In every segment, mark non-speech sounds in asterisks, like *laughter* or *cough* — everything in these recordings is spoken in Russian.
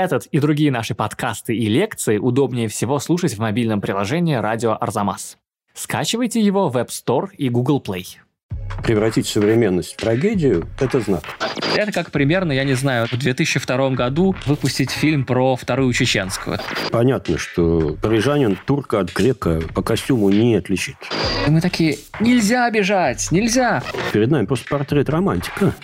Этот и другие наши подкасты и лекции удобнее всего слушать в мобильном приложении «Радио Арзамас». Скачивайте его в App Store и Google Play. Превратить современность в трагедию – это знак. Это как примерно, я не знаю, в 2002 году выпустить фильм про Вторую Чеченскую. Понятно, что парижанин турка от грека по костюму не отличит. И мы такие, нельзя бежать, нельзя. Перед нами просто портрет романтика.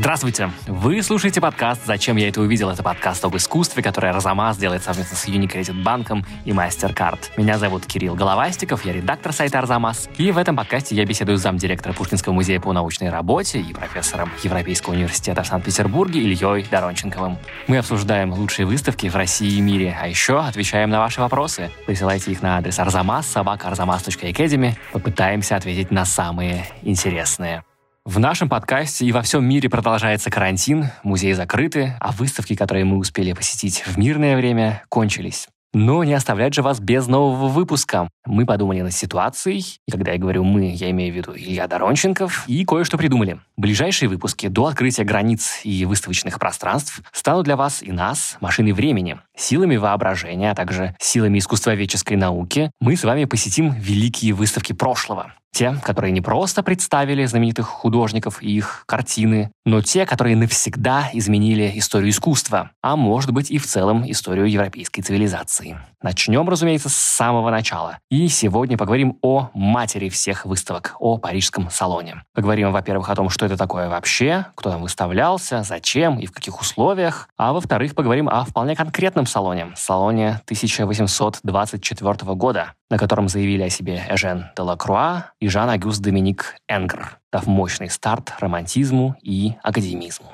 Здравствуйте! Вы слушаете подкаст «Зачем я это увидел?» Это подкаст об искусстве, который Арзамас делает совместно с Unicredit банком и MasterCard. Меня зовут Кирилл Головастиков, я редактор сайта Арзамас. И в этом подкасте я беседую с замдиректора Пушкинского музея по научной работе и профессором Европейского университета в Санкт-Петербурге Ильей Доронченковым. Мы обсуждаем лучшие выставки в России и мире, а еще отвечаем на ваши вопросы. Присылайте их на адрес арзамас собака arzamas.academy. Попытаемся ответить на самые интересные. В нашем подкасте и во всем мире продолжается карантин, музеи закрыты, а выставки, которые мы успели посетить в мирное время, кончились. Но не оставлять же вас без нового выпуска. Мы подумали над ситуацией, и когда я говорю «мы», я имею в виду Илья Доронченков, и кое-что придумали. Ближайшие выпуски до открытия границ и выставочных пространств станут для вас и нас машиной времени. Силами воображения, а также силами искусствоведческой науки мы с вами посетим великие выставки прошлого. Те, которые не просто представили знаменитых художников и их картины, но те, которые навсегда изменили историю искусства, а может быть и в целом историю европейской цивилизации. Начнем, разумеется, с самого начала. И сегодня поговорим о матери всех выставок, о Парижском салоне. Поговорим, во-первых, о том, что это такое вообще, кто там выставлялся, зачем и в каких условиях, а во-вторых, поговорим о вполне конкретном салоне, салоне 1824 года, на котором заявили о себе Эжен де Лакруа и Жан-Агюст Доминик Энгр, дав мощный старт романтизму и академизму.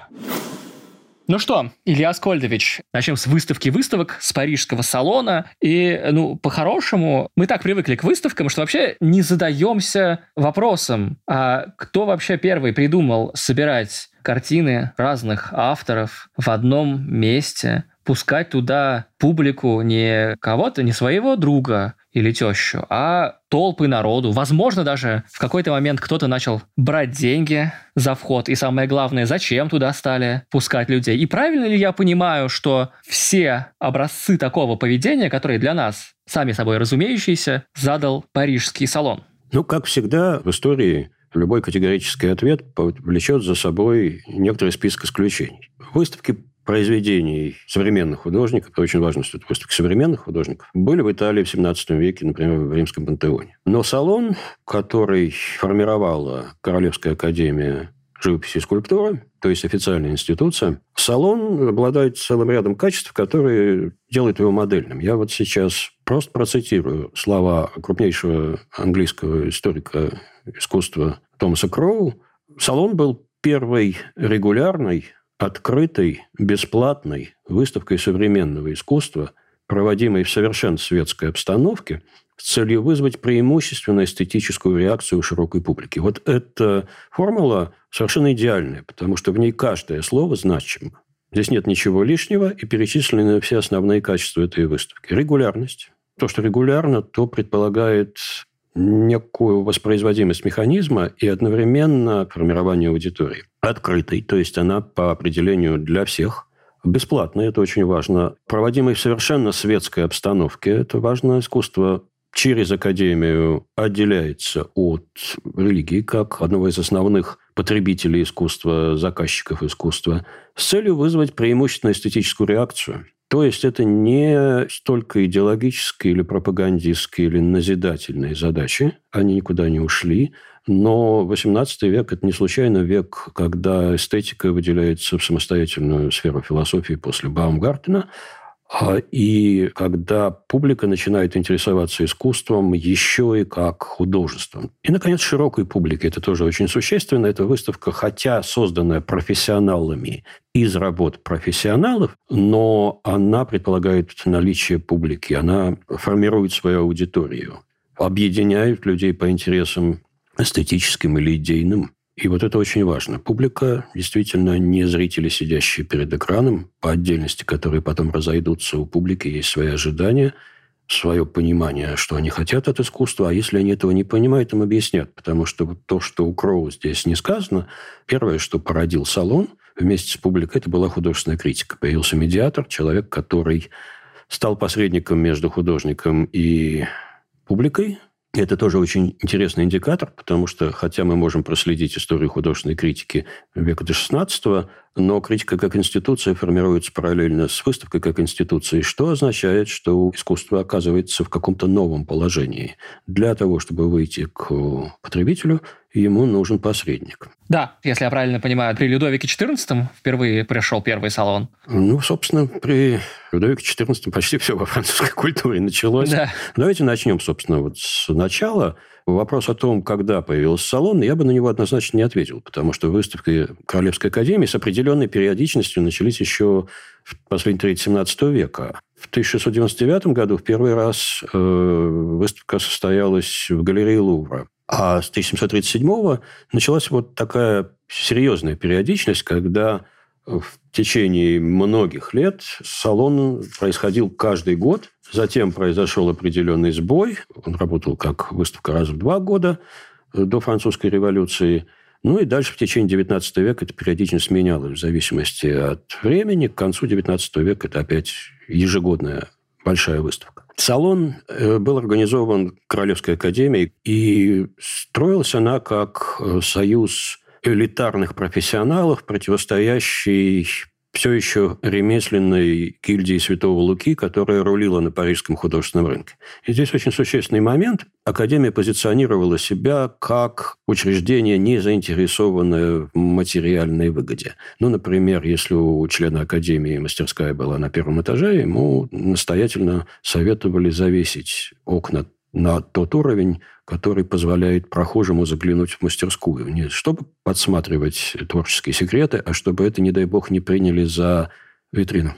Ну что, Илья Аскольдович, начнем с выставки выставок, с парижского салона. И, ну, по-хорошему, мы так привыкли к выставкам, что вообще не задаемся вопросом, а кто вообще первый придумал собирать картины разных авторов в одном месте, пускать туда публику не кого-то, не своего друга, или тещу, а толпы народу. Возможно, даже в какой-то момент кто-то начал брать деньги за вход. И самое главное, зачем туда стали пускать людей. И правильно ли я понимаю, что все образцы такого поведения, которые для нас сами собой разумеющиеся, задал парижский салон? Ну, как всегда, в истории любой категорический ответ влечет за собой некоторый список исключений. Выставки произведений современных художников, это очень важно, что это выставка современных художников, были в Италии в 17 веке, например, в Римском пантеоне. Но салон, который формировала Королевская академия живописи и скульптуры, то есть официальная институция, салон обладает целым рядом качеств, которые делают его модельным. Я вот сейчас просто процитирую слова крупнейшего английского историка искусства Томаса Кроу. Салон был первой регулярной открытой, бесплатной выставкой современного искусства, проводимой в совершенно светской обстановке, с целью вызвать преимущественно эстетическую реакцию у широкой публики. Вот эта формула совершенно идеальная, потому что в ней каждое слово значимо. Здесь нет ничего лишнего, и перечислены все основные качества этой выставки. Регулярность. То, что регулярно, то предполагает некую воспроизводимость механизма и одновременно формирование аудитории. Открытой, то есть она по определению для всех. Бесплатной, это очень важно. Проводимой в совершенно светской обстановке. Это важно. Искусство через академию отделяется от религии как одного из основных потребителей искусства, заказчиков искусства, с целью вызвать преимущественно эстетическую реакцию – то есть это не столько идеологические или пропагандистские или назидательные задачи, они никуда не ушли, но XVIII век – это не случайно век, когда эстетика выделяется в самостоятельную сферу философии после Баумгартена, и когда публика начинает интересоваться искусством еще и как художеством. И, наконец, широкой публике. Это тоже очень существенно. Эта выставка, хотя созданная профессионалами из работ профессионалов, но она предполагает наличие публики. Она формирует свою аудиторию, объединяет людей по интересам эстетическим или идейным. И вот это очень важно. Публика действительно не зрители, сидящие перед экраном, по отдельности, которые потом разойдутся. У публики есть свои ожидания, свое понимание, что они хотят от искусства, а если они этого не понимают, им объяснят. Потому что то, что у Кроу здесь не сказано, первое, что породил салон, вместе с публикой, это была художественная критика. Появился медиатор, человек, который стал посредником между художником и публикой, это тоже очень интересный индикатор, потому что, хотя мы можем проследить историю художественной критики века до XVI, но критика как институция формируется параллельно с выставкой как институцией, что означает, что искусство оказывается в каком-то новом положении. Для того, чтобы выйти к потребителю, ему нужен посредник. Да, если я правильно понимаю, при Людовике XIV впервые пришел первый салон. Ну, собственно, при Людовике XIV почти все во французской культуре началось. Да. Давайте начнем, собственно, вот с начала. Вопрос о том, когда появился салон, я бы на него однозначно не ответил, потому что выставки Королевской академии с определенной периодичностью начались еще в последней трети 17 века. В 1699 году в первый раз э, выставка состоялась в галерее Лувра. А с 1737 началась вот такая серьезная периодичность, когда в течение многих лет салон происходил каждый год. Затем произошел определенный сбой. Он работал как выставка раз в два года до французской революции. Ну и дальше в течение XIX века эта периодичность менялась в зависимости от времени. К концу XIX века это опять ежегодная большая выставка. Салон э, был организован Королевской академией, и строилась она как э, союз элитарных профессионалов, противостоящий все еще ремесленной гильдии Святого Луки, которая рулила на парижском художественном рынке. И здесь очень существенный момент. Академия позиционировала себя как учреждение, не заинтересованное в материальной выгоде. Ну, например, если у члена Академии мастерская была на первом этаже, ему настоятельно советовали завесить окна на тот уровень, который позволяет прохожему заглянуть в мастерскую. Не чтобы подсматривать творческие секреты, а чтобы это, не дай бог, не приняли за витрину.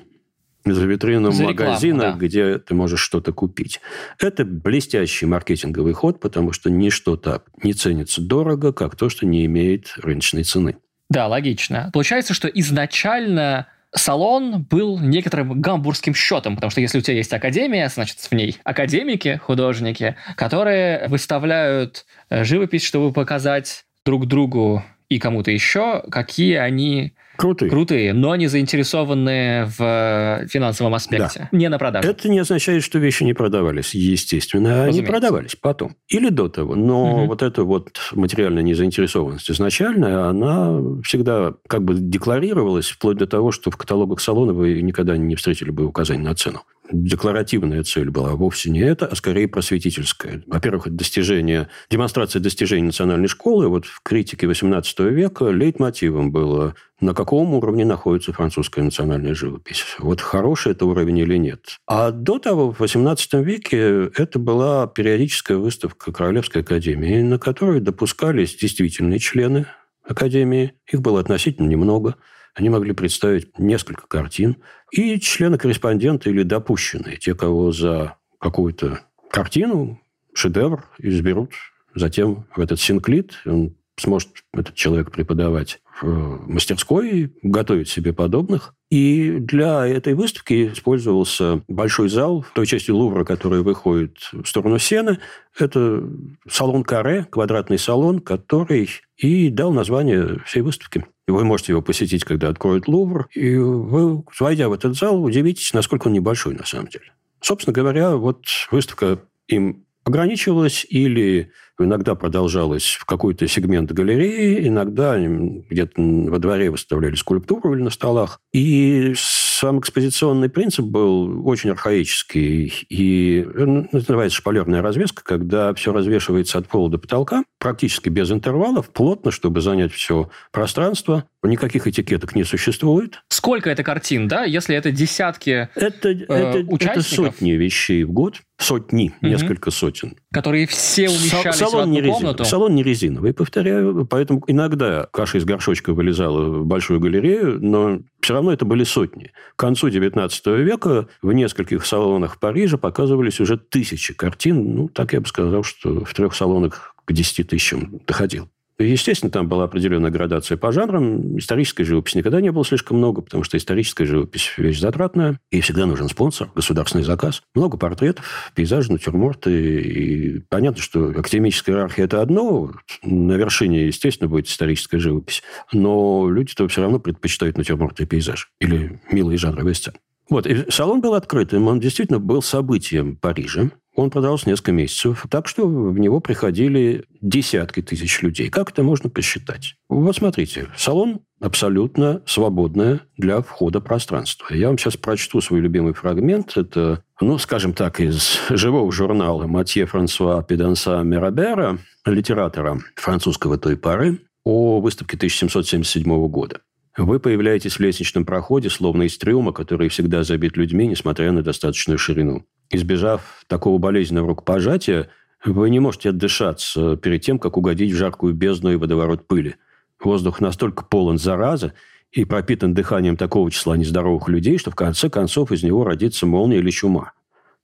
За витрину за магазина, рекламу, да. где ты можешь что-то купить. Это блестящий маркетинговый ход, потому что ничто так не ценится дорого, как то, что не имеет рыночной цены. Да, логично. Получается, что изначально салон был некоторым гамбургским счетом, потому что если у тебя есть академия, значит, в ней академики, художники, которые выставляют э, живопись, чтобы показать друг другу и кому-то еще, какие они Крутые. Крутые, но они заинтересованы в э, финансовом аспекте, да. не на продаже. Это не означает, что вещи не продавались, естественно. Разумеется. Они продавались потом. Или до того. Но угу. вот эта вот материальная незаинтересованность изначальная, она всегда как бы декларировалась, вплоть до того, что в каталогах салона вы никогда не встретили бы указание на цену декларативная цель была вовсе не это, а скорее просветительская. Во-первых, достижение, демонстрация достижений национальной школы. Вот в критике XVIII века лейтмотивом было, на каком уровне находится французская национальная живопись. Вот хороший это уровень или нет. А до того, в XVIII веке, это была периодическая выставка Королевской академии, на которой допускались действительные члены Академии. Их было относительно немного – они могли представить несколько картин. И члены-корреспонденты или допущенные, те, кого за какую-то картину, шедевр изберут затем в этот синклит, он сможет этот человек преподавать в мастерской, готовить себе подобных. И для этой выставки использовался большой зал в той части Лувра, которая выходит в сторону Сены. Это салон Каре, квадратный салон, который и дал название всей выставке. Вы можете его посетить, когда откроют Лувр. И вы, войдя в этот зал, удивитесь, насколько он небольшой на самом деле. Собственно говоря, вот выставка им ограничивалась или иногда продолжалась в какой-то сегмент галереи, иногда где-то во дворе выставляли скульптуру или на столах. И сам экспозиционный принцип был очень архаический. И ну, называется шпалерная развеска, когда все развешивается от пола до потолка, практически без интервалов, плотно, чтобы занять все пространство. Никаких этикеток не существует. Сколько это картин, да? Если это десятки это, э, это, участников? Это сотни вещей в год. Сотни, угу. несколько сотен. Которые все умещались салон в одну не резиновый, комнату? Салон не резиновый, повторяю. Поэтому иногда каша из горшочка вылезала в большую галерею, но все равно это были сотни. К концу XIX века в нескольких салонах в Париже показывались уже тысячи картин. Ну, так я бы сказал, что в трех салонах к 10 тысячам доходил. Естественно, там была определенная градация по жанрам. Исторической живописи никогда не было слишком много, потому что историческая живопись – вещь затратная, и всегда нужен спонсор, государственный заказ. Много портретов, пейзажи, натюрморты. И понятно, что академическая иерархия – это одно. На вершине, естественно, будет историческая живопись. Но люди-то все равно предпочитают натюрморты и пейзаж. Или милые жанровые сцены. Вот, и салон был открытым, он действительно был событием Парижа. Он продолжался несколько месяцев, так что в него приходили десятки тысяч людей. Как это можно посчитать? Вот смотрите, салон абсолютно свободное для входа пространство. Я вам сейчас прочту свой любимый фрагмент. Это, ну, скажем так, из живого журнала Матье Франсуа Педанса Мирабера, литератора французского той поры, о выставке 1777 года. Вы появляетесь в лестничном проходе, словно из трюма, который всегда забит людьми, несмотря на достаточную ширину. Избежав такого болезненного рукопожатия, вы не можете отдышаться перед тем, как угодить в жаркую бездну и водоворот пыли. Воздух настолько полон заразы и пропитан дыханием такого числа нездоровых людей, что в конце концов из него родится молния или чума.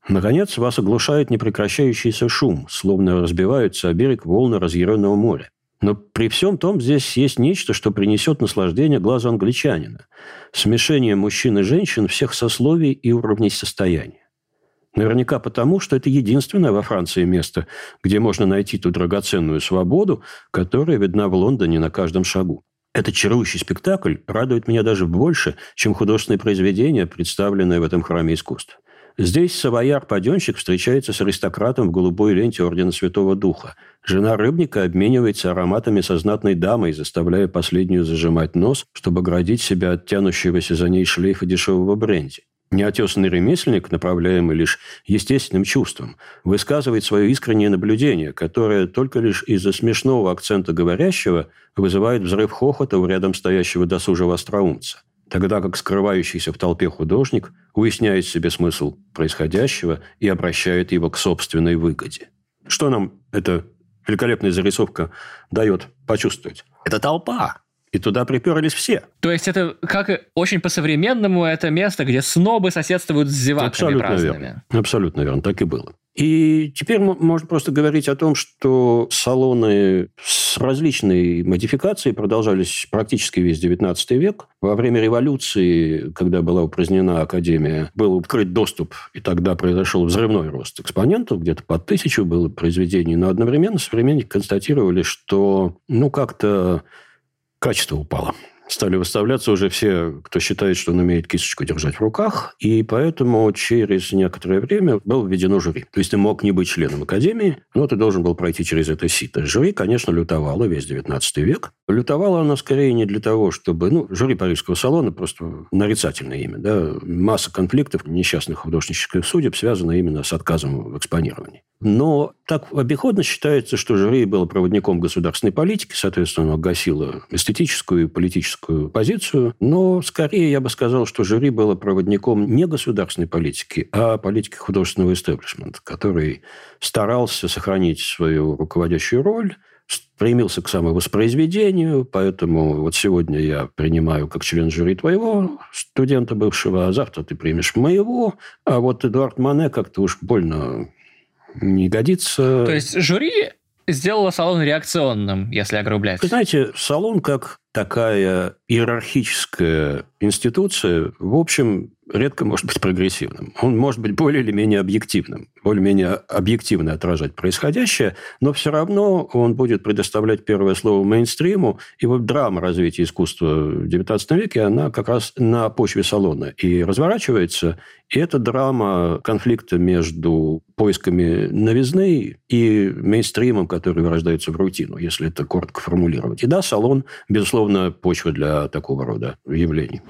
Наконец, вас оглушает непрекращающийся шум, словно разбиваются о берег волны разъяренного моря. Но при всем том здесь есть нечто, что принесет наслаждение глазу англичанина. Смешение мужчин и женщин всех сословий и уровней состояния. Наверняка потому, что это единственное во Франции место, где можно найти ту драгоценную свободу, которая видна в Лондоне на каждом шагу. Этот чарующий спектакль радует меня даже больше, чем художественные произведения, представленные в этом храме искусств. Здесь савояр-паденщик встречается с аристократом в голубой ленте Ордена Святого Духа. Жена рыбника обменивается ароматами со знатной дамой, заставляя последнюю зажимать нос, чтобы оградить себя от тянущегося за ней шлейфа дешевого бренди. Неотесанный ремесленник, направляемый лишь естественным чувством, высказывает свое искреннее наблюдение, которое только лишь из-за смешного акцента говорящего вызывает взрыв хохота у рядом стоящего досужего остроумца. Тогда как скрывающийся в толпе художник уясняет себе смысл происходящего и обращает его к собственной выгоде. Что нам эта великолепная зарисовка дает почувствовать? Это толпа, и туда приперлись все. То есть это как очень по-современному это место, где снобы соседствуют с зеваками Абсолютно праздными. верно. Абсолютно верно. Так и было. И теперь можно просто говорить о том, что салоны с различной модификацией продолжались практически весь XIX век. Во время революции, когда была упразднена Академия, был открыт доступ, и тогда произошел взрывной рост экспонентов, где-то под тысячу было произведений, но одновременно современники констатировали, что ну как-то качество упало стали выставляться уже все, кто считает, что он умеет кисточку держать в руках, и поэтому через некоторое время было введено жюри. То есть ты мог не быть членом Академии, но ты должен был пройти через это сито. Жюри, конечно, лютовало весь 19 век. Лютовало оно скорее не для того, чтобы... Ну, жюри Парижского салона просто нарицательное имя. Да? Масса конфликтов несчастных художнических судеб связана именно с отказом в экспонировании. Но так обиходно считается, что жюри было проводником государственной политики, соответственно, гасило эстетическую и политическую позицию. Но скорее я бы сказал, что жюри было проводником не государственной политики, а политики художественного истеблишмента, который старался сохранить свою руководящую роль, стремился к самовоспроизведению, поэтому вот сегодня я принимаю как член жюри твоего студента бывшего, а завтра ты примешь моего, а вот Эдуард Мане как-то уж больно не годится. То есть жюри сделало салон реакционным, если огрублять. Вы знаете, салон как такая иерархическая институция, в общем, редко может быть прогрессивным. Он может быть более или менее объективным, более-менее объективно отражать происходящее, но все равно он будет предоставлять первое слово мейнстриму. И вот драма развития искусства в XIX веке, она как раз на почве салона и разворачивается. И это драма конфликта между поисками новизны и мейнстримом, который вырождается в рутину, если это коротко формулировать. И да, салон, безусловно, почва для такого рода явлений.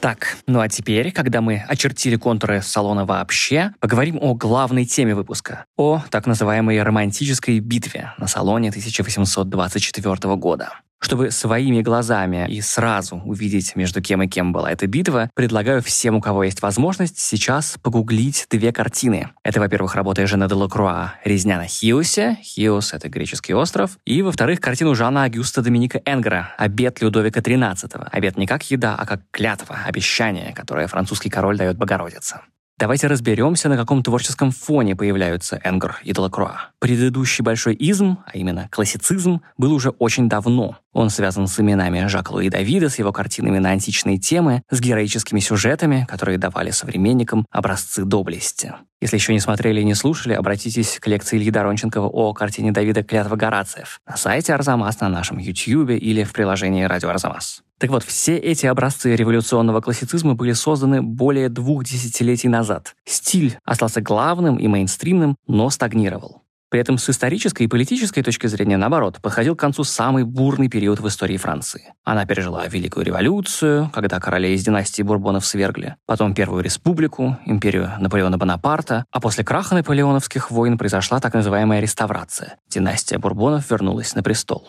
Так, ну а теперь, когда мы очертили контуры салона вообще, поговорим о главной теме выпуска. О так называемой романтической битве на салоне 1824 года. Чтобы своими глазами и сразу увидеть, между кем и кем была эта битва, предлагаю всем, у кого есть возможность, сейчас погуглить две картины. Это, во-первых, работа Жена де Лакруа «Резня на Хиосе». Хиос — это греческий остров. И, во-вторых, картину Жана Агюста Доминика Энгера «Обед Людовика XIII». Обед не как еда, а как клятва, обещание, которое французский король дает Богородице. Давайте разберемся, на каком творческом фоне появляются Энгр и Делакруа. Предыдущий большой изм, а именно классицизм, был уже очень давно. Он связан с именами Жака Луи Давида, с его картинами на античные темы, с героическими сюжетами, которые давали современникам образцы доблести. Если еще не смотрели и не слушали, обратитесь к лекции Ильи Доронченкова о картине Давида «Клятва Горациев» на сайте Арзамас, на нашем YouTube или в приложении «Радио Арзамас». Так вот, все эти образцы революционного классицизма были созданы более двух десятилетий назад. Стиль остался главным и мейнстримным, но стагнировал. При этом с исторической и политической точки зрения, наоборот, подходил к концу самый бурный период в истории Франции. Она пережила Великую революцию, когда королей из династии Бурбонов свергли, потом Первую республику, империю Наполеона Бонапарта, а после краха наполеоновских войн произошла так называемая реставрация. Династия Бурбонов вернулась на престол.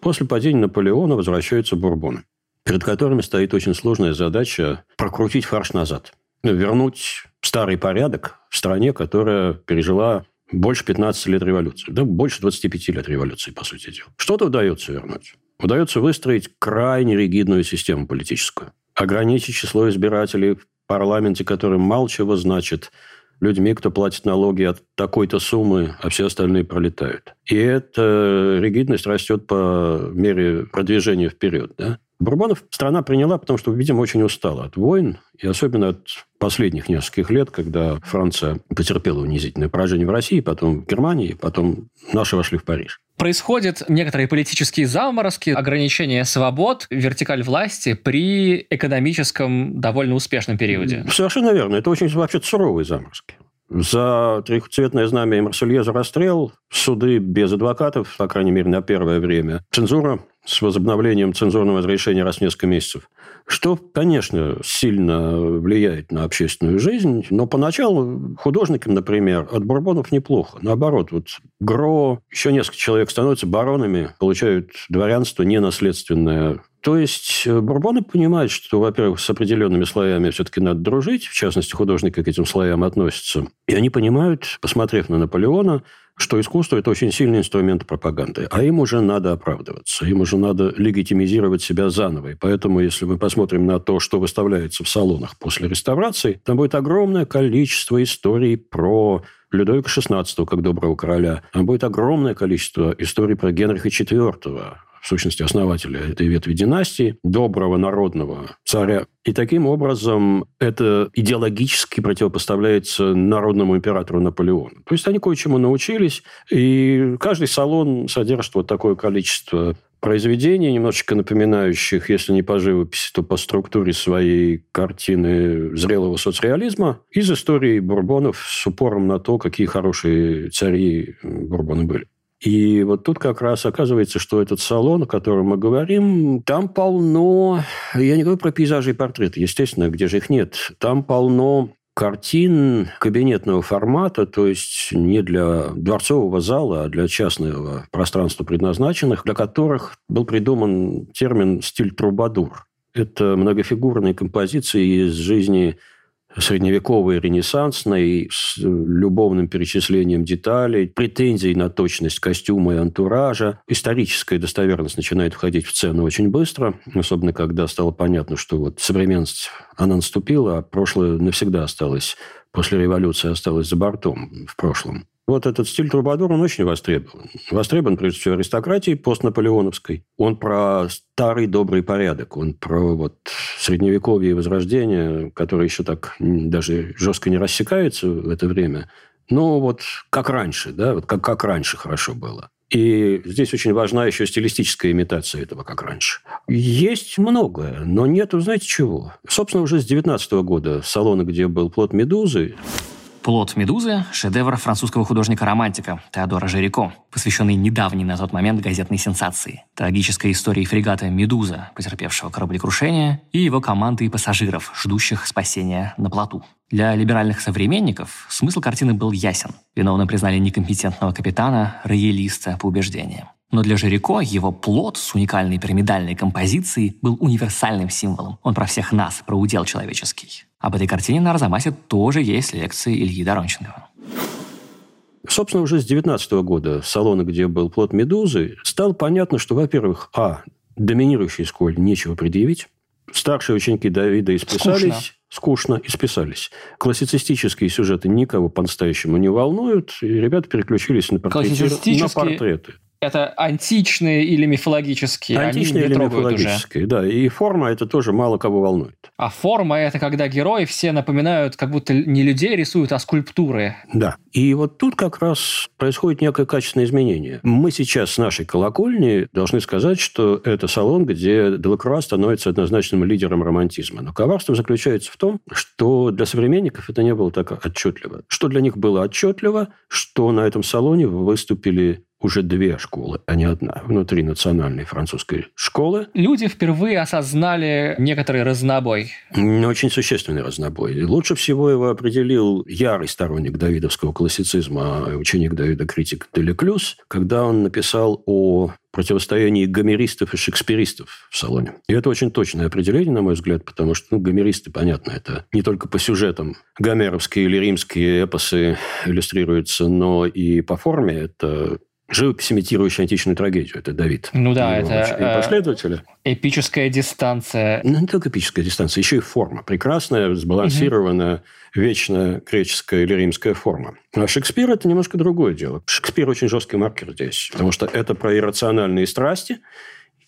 После падения Наполеона возвращаются бурбоны, перед которыми стоит очень сложная задача прокрутить фарш назад. Вернуть старый порядок в стране, которая пережила больше 15 лет революции. Да, больше 25 лет революции, по сути дела. Что-то удается вернуть. Удается выстроить крайне ригидную систему политическую. Ограничить число избирателей в парламенте, которым мало чего значит – людьми, кто платит налоги от такой-то суммы, а все остальные пролетают. И эта ригидность растет по мере продвижения вперед. Да? Бурбонов страна приняла, потому что, видимо, очень устала от войн, и особенно от последних нескольких лет, когда Франция потерпела унизительное поражение в России, потом в Германии, потом наши вошли в Париж происходят некоторые политические заморозки, ограничения свобод, вертикаль власти при экономическом довольно успешном периоде. Совершенно верно. Это очень вообще суровые заморозки. За трехцветное знамя и Марсельезу расстрел, суды без адвокатов, по крайней мере, на первое время, цензура с возобновлением цензурного разрешения раз в несколько месяцев. Что, конечно, сильно влияет на общественную жизнь, но поначалу художникам, например, от бурбонов неплохо. Наоборот, вот Гро, еще несколько человек становятся баронами, получают дворянство ненаследственное. То есть э, бурбоны понимают, что, во-первых, с определенными слоями все-таки надо дружить, в частности, художники к этим слоям относятся. И они понимают, посмотрев на Наполеона, что искусство – это очень сильный инструмент пропаганды, а им уже надо оправдываться, им уже надо легитимизировать себя заново. И поэтому, если мы посмотрим на то, что выставляется в салонах после реставрации, там будет огромное количество историй про Людовика XVI как доброго короля. Там будет огромное количество историй про Генриха IV, в сущности, основателя этой ветви династии, доброго народного царя. И таким образом это идеологически противопоставляется народному императору Наполеону. То есть они кое-чему научились, и каждый салон содержит вот такое количество произведений, немножечко напоминающих, если не по живописи, то по структуре своей картины зрелого соцреализма из истории Бурбонов с упором на то, какие хорошие цари Бурбоны были. И вот тут как раз оказывается, что этот салон, о котором мы говорим, там полно... Я не говорю про пейзажи и портреты, естественно, где же их нет. Там полно картин кабинетного формата, то есть не для дворцового зала, а для частного пространства предназначенных, для которых был придуман термин «стиль трубадур». Это многофигурные композиции из жизни средневековой, ренессансной, с любовным перечислением деталей, претензий на точность костюма и антуража. Историческая достоверность начинает входить в цену очень быстро, особенно когда стало понятно, что вот современность, она наступила, а прошлое навсегда осталось, после революции осталось за бортом в прошлом. Вот этот стиль Трубадур, он очень востребован. Востребован, прежде всего, аристократией постнаполеоновской. Он про старый добрый порядок. Он про вот средневековье и возрождение, которое еще так даже жестко не рассекается в это время. Но вот как раньше, да, вот как, как раньше хорошо было. И здесь очень важна еще стилистическая имитация этого, как раньше. Есть многое, но нету, знаете чего? Собственно, уже с 19 года салоны, где был плод «Медузы», «Плод Медузы» — шедевр французского художника-романтика Теодора Жирико, посвященный недавней на тот момент газетной сенсации. Трагической истории фрегата «Медуза», потерпевшего кораблекрушение, и его команды и пассажиров, ждущих спасения на плоту. Для либеральных современников смысл картины был ясен. Виновным признали некомпетентного капитана, роялиста по убеждениям. Но для Жирико его плод с уникальной пирамидальной композицией был универсальным символом. Он про всех нас, про удел человеческий. Об этой картине на Арзамасе тоже есть лекции Ильи Доронченкова. Собственно, уже с 19 года салона, где был плод «Медузы», стало понятно, что, во-первых, а, доминирующей школе нечего предъявить, Старшие ученики Давида исписались. Скучно скучно и списались. Классицистические сюжеты никого по-настоящему не волнуют, и ребята переключились на портреты. На портреты. Это античные или мифологические? Античные или мифологические, уже. да. И форма это тоже мало кого волнует. А форма это когда герои все напоминают, как будто не людей рисуют, а скульптуры. Да. И вот тут как раз происходит некое качественное изменение. Мы сейчас с нашей колокольни должны сказать, что это салон, где Делакруа становится однозначным лидером романтизма. Но коварство заключается в том, что для современников это не было так отчетливо. Что для них было отчетливо, что на этом салоне выступили уже две школы, а не одна, внутри национальной французской школы. Люди впервые осознали некоторый разнобой. Очень существенный разнобой. Лучше всего его определил ярый сторонник давидовского классицизма, ученик Давида критик Делеклюс, когда он написал о противостоянии гомеристов и шекспиристов в салоне. И это очень точное определение, на мой взгляд, потому что ну, гомеристы, понятно, это не только по сюжетам гомеровские или римские эпосы иллюстрируются, но и по форме это живопись, имитирующая античную трагедию. Это Давид. Ну да, это... Э, последователи. Эпическая дистанция. Ну, не только эпическая дистанция, еще и форма. Прекрасная, сбалансированная, угу. вечная греческая или римская форма. А Шекспир – это немножко другое дело. Шекспир очень жесткий маркер здесь, потому что это про иррациональные страсти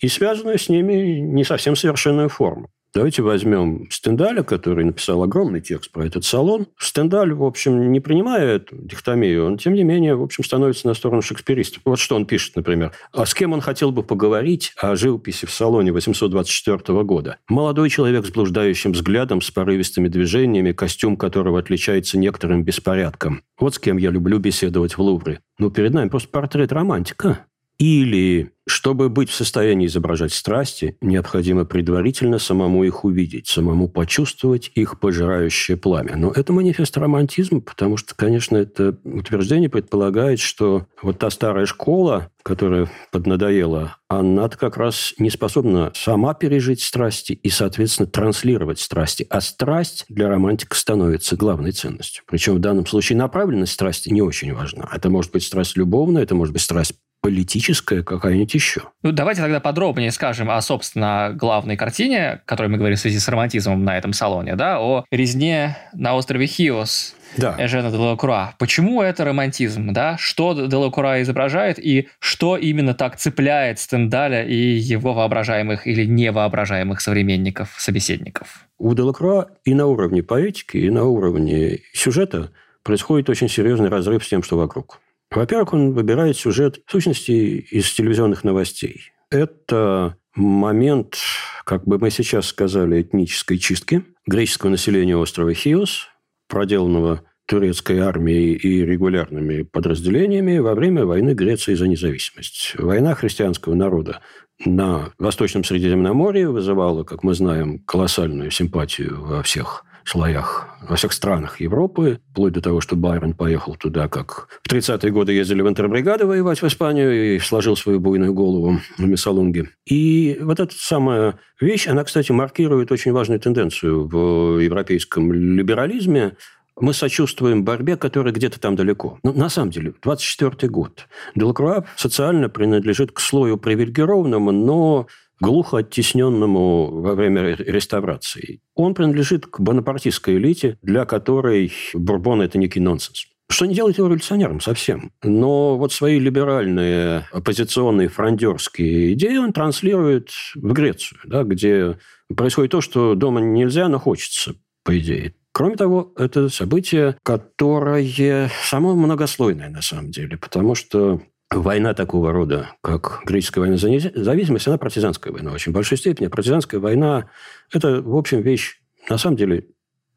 и связанную с ними не совсем совершенную форму. Давайте возьмем Стендаля, который написал огромный текст про этот салон. Стендаль, в общем, не принимая эту он, тем не менее, в общем, становится на сторону шекспиристов. Вот что он пишет, например. А с кем он хотел бы поговорить о живописи в салоне 824 года? Молодой человек с блуждающим взглядом, с порывистыми движениями, костюм которого отличается некоторым беспорядком. Вот с кем я люблю беседовать в Лувре. Ну, перед нами просто портрет романтика. Или, чтобы быть в состоянии изображать страсти, необходимо предварительно самому их увидеть, самому почувствовать их пожирающее пламя. Но это манифест романтизма, потому что, конечно, это утверждение предполагает, что вот та старая школа, которая поднадоела, она как раз не способна сама пережить страсти и, соответственно, транслировать страсти. А страсть для романтика становится главной ценностью. Причем в данном случае направленность страсти не очень важна. Это может быть страсть любовная, это может быть страсть политическая какая-нибудь еще. Ну, давайте тогда подробнее скажем о, собственно, главной картине, о которой мы говорим в связи с романтизмом на этом салоне, да, о резне на острове Хиос да. Эжена Делакруа. Почему это романтизм, да? Что Делакруа изображает и что именно так цепляет Стендаля и его воображаемых или невоображаемых современников, собеседников? У Делакруа и на уровне поэтики, и на уровне сюжета происходит очень серьезный разрыв с тем, что вокруг. Во-первых, он выбирает сюжет, в сущности, из телевизионных новостей. Это момент, как бы мы сейчас сказали, этнической чистки греческого населения острова Хиос, проделанного турецкой армией и регулярными подразделениями во время войны Греции за независимость. Война христианского народа на Восточном Средиземноморье вызывала, как мы знаем, колоссальную симпатию во всех слоях, во всех странах Европы, вплоть до того, что Байрон поехал туда, как в 30-е годы ездили в интербригады воевать в Испанию и сложил свою буйную голову в Мессалунге. И вот эта самая вещь, она, кстати, маркирует очень важную тенденцию в европейском либерализме, мы сочувствуем борьбе, которая где-то там далеко. Но на самом деле, 24 год. Делакруа социально принадлежит к слою привилегированному, но глухо оттесненному во время реставрации. Он принадлежит к бонапартистской элите, для которой Бурбон – это некий нонсенс. Что не делает его революционером совсем. Но вот свои либеральные, оппозиционные, фрондерские идеи он транслирует в Грецию, да, где происходит то, что дома нельзя, но хочется, по идее. Кроме того, это событие, которое само многослойное на самом деле, потому что война такого рода, как греческая война за независимость, она партизанская война в очень большой степени. Партизанская война – это, в общем, вещь, на самом деле,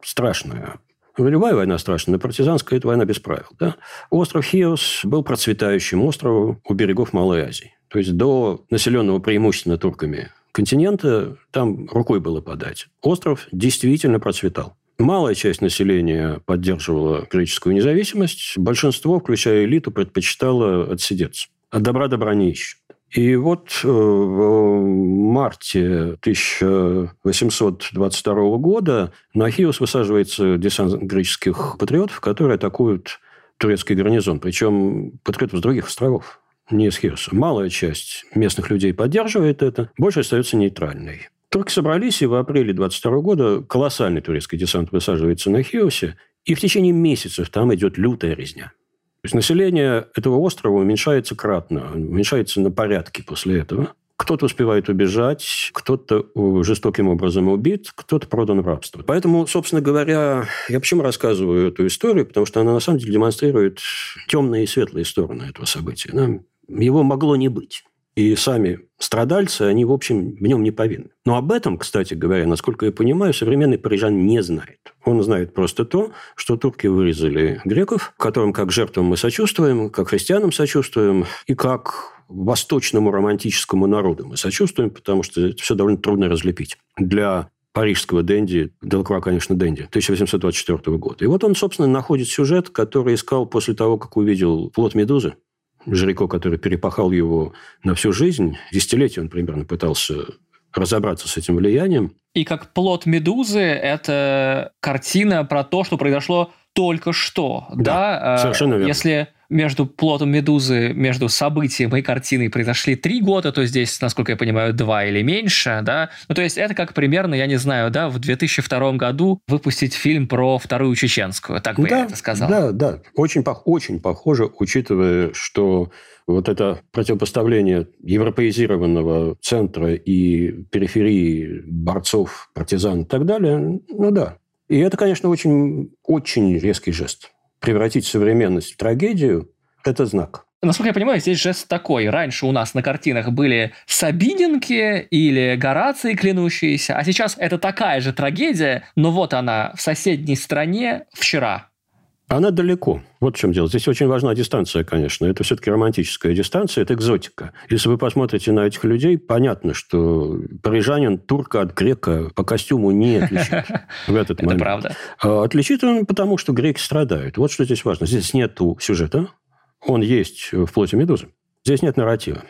страшная. Любая война страшная, но партизанская – это война без правил. Да? Остров Хиос был процветающим островом у берегов Малой Азии. То есть до населенного преимущественно турками континента там рукой было подать. Остров действительно процветал. Малая часть населения поддерживала греческую независимость. Большинство, включая элиту, предпочитало отсидеться. От добра добра не ищут. И вот э, в марте 1822 года на Хиос высаживается десант греческих патриотов, которые атакуют турецкий гарнизон. Причем патриотов с других островов, не из Хиоса. Малая часть местных людей поддерживает это, больше остается нейтральной. Турки собрались, и в апреле 22 года колоссальный турецкий десант высаживается на Хиосе, и в течение месяцев там идет лютая резня. То есть население этого острова уменьшается кратно, уменьшается на порядки после этого. Кто-то успевает убежать, кто-то жестоким образом убит, кто-то продан в рабство. Поэтому, собственно говоря, я почему рассказываю эту историю? Потому что она на самом деле демонстрирует темные и светлые стороны этого события. Его могло не быть. И сами страдальцы, они, в общем, в нем не повинны. Но об этом, кстати говоря, насколько я понимаю, современный парижан не знает. Он знает просто то, что турки вырезали греков, которым как жертвам мы сочувствуем, как христианам сочувствуем, и как восточному романтическому народу мы сочувствуем, потому что это все довольно трудно разлепить. Для парижского Дэнди, Делакруа, конечно, Дэнди, 1824 года. И вот он, собственно, находит сюжет, который искал после того, как увидел плод Медузы, Жирико, который перепахал его на всю жизнь, десятилетия он примерно пытался разобраться с этим влиянием. И как плод Медузы, это картина про то, что произошло только что. Да, да? совершенно верно. Если между плотом Медузы, между событием и картиной произошли три года, то здесь, насколько я понимаю, два или меньше, да? Ну, то есть это как примерно, я не знаю, да, в 2002 году выпустить фильм про Вторую Чеченскую, так бы да, я это сказал. Да, да, очень, очень похоже, учитывая, что вот это противопоставление европеизированного центра и периферии борцов, партизан и так далее, ну да. И это, конечно, очень, очень резкий жест превратить современность в трагедию – это знак. Насколько я понимаю, здесь жест такой. Раньше у нас на картинах были Сабининки или Горации клянущиеся, а сейчас это такая же трагедия, но вот она в соседней стране вчера. Она далеко. Вот в чем дело. Здесь очень важна дистанция, конечно. Это все-таки романтическая дистанция, это экзотика. Если вы посмотрите на этих людей, понятно, что парижанин турка от грека по костюму не отличит *laughs* в этот момент. Это правда. А отличит он потому, что греки страдают. Вот что здесь важно. Здесь нет сюжета. Он есть в плоти Медузы. Здесь нет нарратива.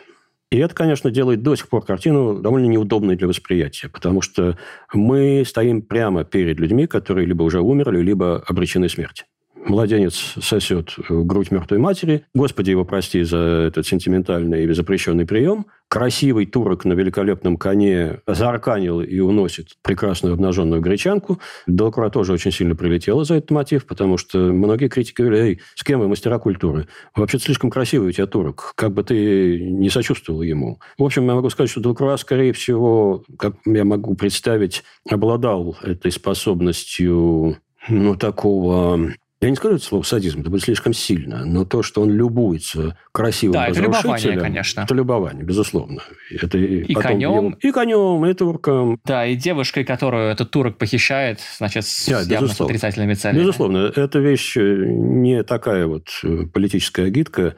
И это, конечно, делает до сих пор картину довольно неудобной для восприятия, потому что мы стоим прямо перед людьми, которые либо уже умерли, либо обречены смерти младенец сосет грудь мертвой матери. Господи его прости за этот сентиментальный и запрещенный прием. Красивый турок на великолепном коне заарканил и уносит прекрасную обнаженную гречанку. Делакруа тоже очень сильно прилетела за этот мотив, потому что многие критики говорили, эй, с кем вы, мастера культуры? Вообще-то слишком красивый у тебя турок, как бы ты не сочувствовал ему. В общем, я могу сказать, что Делакруа, скорее всего, как я могу представить, обладал этой способностью ну, такого я не скажу это слово садизм, это будет слишком сильно, но то, что он любуется красивым да, это любование, конечно. Это любование, безусловно. Это и конем. Ему, и конем, и турком. Да, и девушкой, которую этот турок похищает, значит, с да, явно с отрицательными целями. Безусловно. Эта вещь не такая вот э, политическая гидка,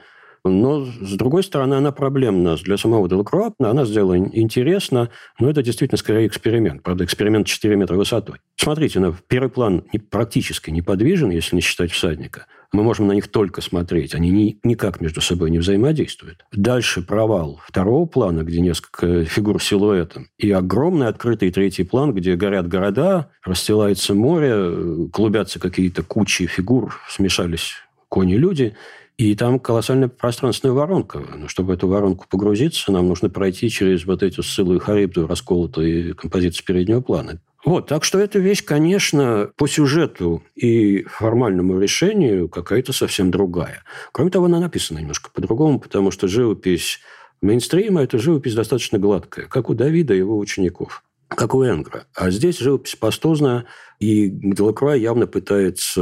но, с другой стороны, она проблемна для самого Делакруа. Она сделала интересно, но это действительно скорее эксперимент. Правда, эксперимент 4 метра высотой. Смотрите, на первый план практически неподвижен, если не считать всадника. Мы можем на них только смотреть. Они ни, никак между собой не взаимодействуют. Дальше провал второго плана, где несколько фигур силуэтом. И огромный открытый третий план, где горят города, расстилается море, клубятся какие-то кучи фигур, смешались кони-люди – и там колоссальная пространственная воронка. Но чтобы эту воронку погрузиться, нам нужно пройти через вот эту ссылу и харибду, расколотую композицию переднего плана. Вот, так что эта вещь, конечно, по сюжету и формальному решению какая-то совсем другая. Кроме того, она написана немножко по-другому, потому что живопись мейнстрима – это живопись достаточно гладкая, как у Давида и его учеников как у Энгра. А здесь живопись пастозная, и Делакруа явно пытается,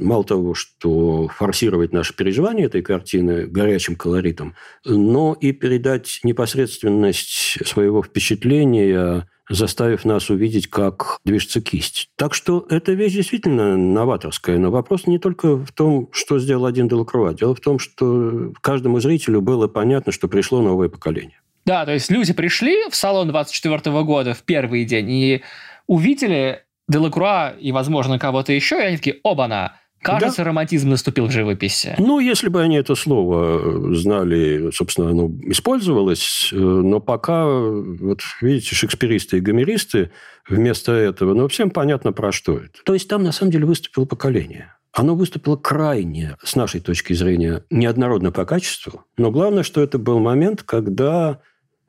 мало того, что форсировать наше переживание этой картины горячим колоритом, но и передать непосредственность своего впечатления, заставив нас увидеть, как движется кисть. Так что эта вещь действительно новаторская, но вопрос не только в том, что сделал один Делакруа. Дело в том, что каждому зрителю было понятно, что пришло новое поколение. Да, то есть люди пришли в салон 24 года в первый день и увидели Делакруа и, возможно, кого-то еще, и они такие, оба-на, Кажется, да? романтизм наступил в живописи. Ну, если бы они это слово знали, собственно, оно использовалось, э, но пока, вот видите, шекспиристы и гомеристы вместо этого, ну, всем понятно, про что это. То есть там, на самом деле, выступило поколение. Оно выступило крайне, с нашей точки зрения, неоднородно по качеству, но главное, что это был момент, когда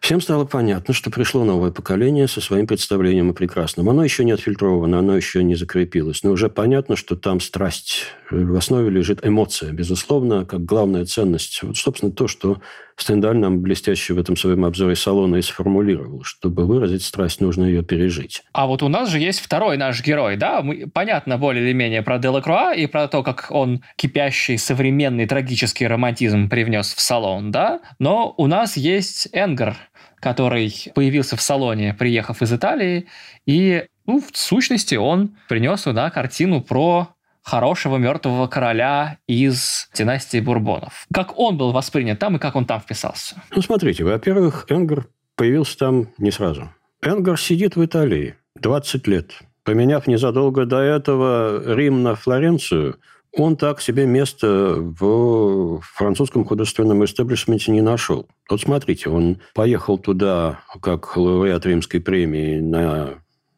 Всем стало понятно, что пришло новое поколение со своим представлением о прекрасном. Оно еще не отфильтровано, оно еще не закрепилось. Но уже понятно, что там страсть. В основе лежит эмоция, безусловно, как главная ценность. Вот, собственно, то, что Стендаль нам блестяще в этом своем обзоре салона и сформулировал. Чтобы выразить страсть, нужно ее пережить. А вот у нас же есть второй наш герой, да? Мы, понятно более или менее про Делакруа и про то, как он кипящий современный трагический романтизм привнес в салон, да? Но у нас есть Энгар, который появился в салоне, приехав из Италии, и ну, в сущности он принес сюда картину про хорошего мертвого короля из династии Бурбонов. Как он был воспринят там и как он там вписался? Ну, смотрите, во-первых, Энгар появился там не сразу. Энгар сидит в Италии 20 лет. Поменяв незадолго до этого Рим на Флоренцию – он так себе место в французском художественном истеблишменте не нашел. Вот смотрите, он поехал туда как лауреат Римской премии на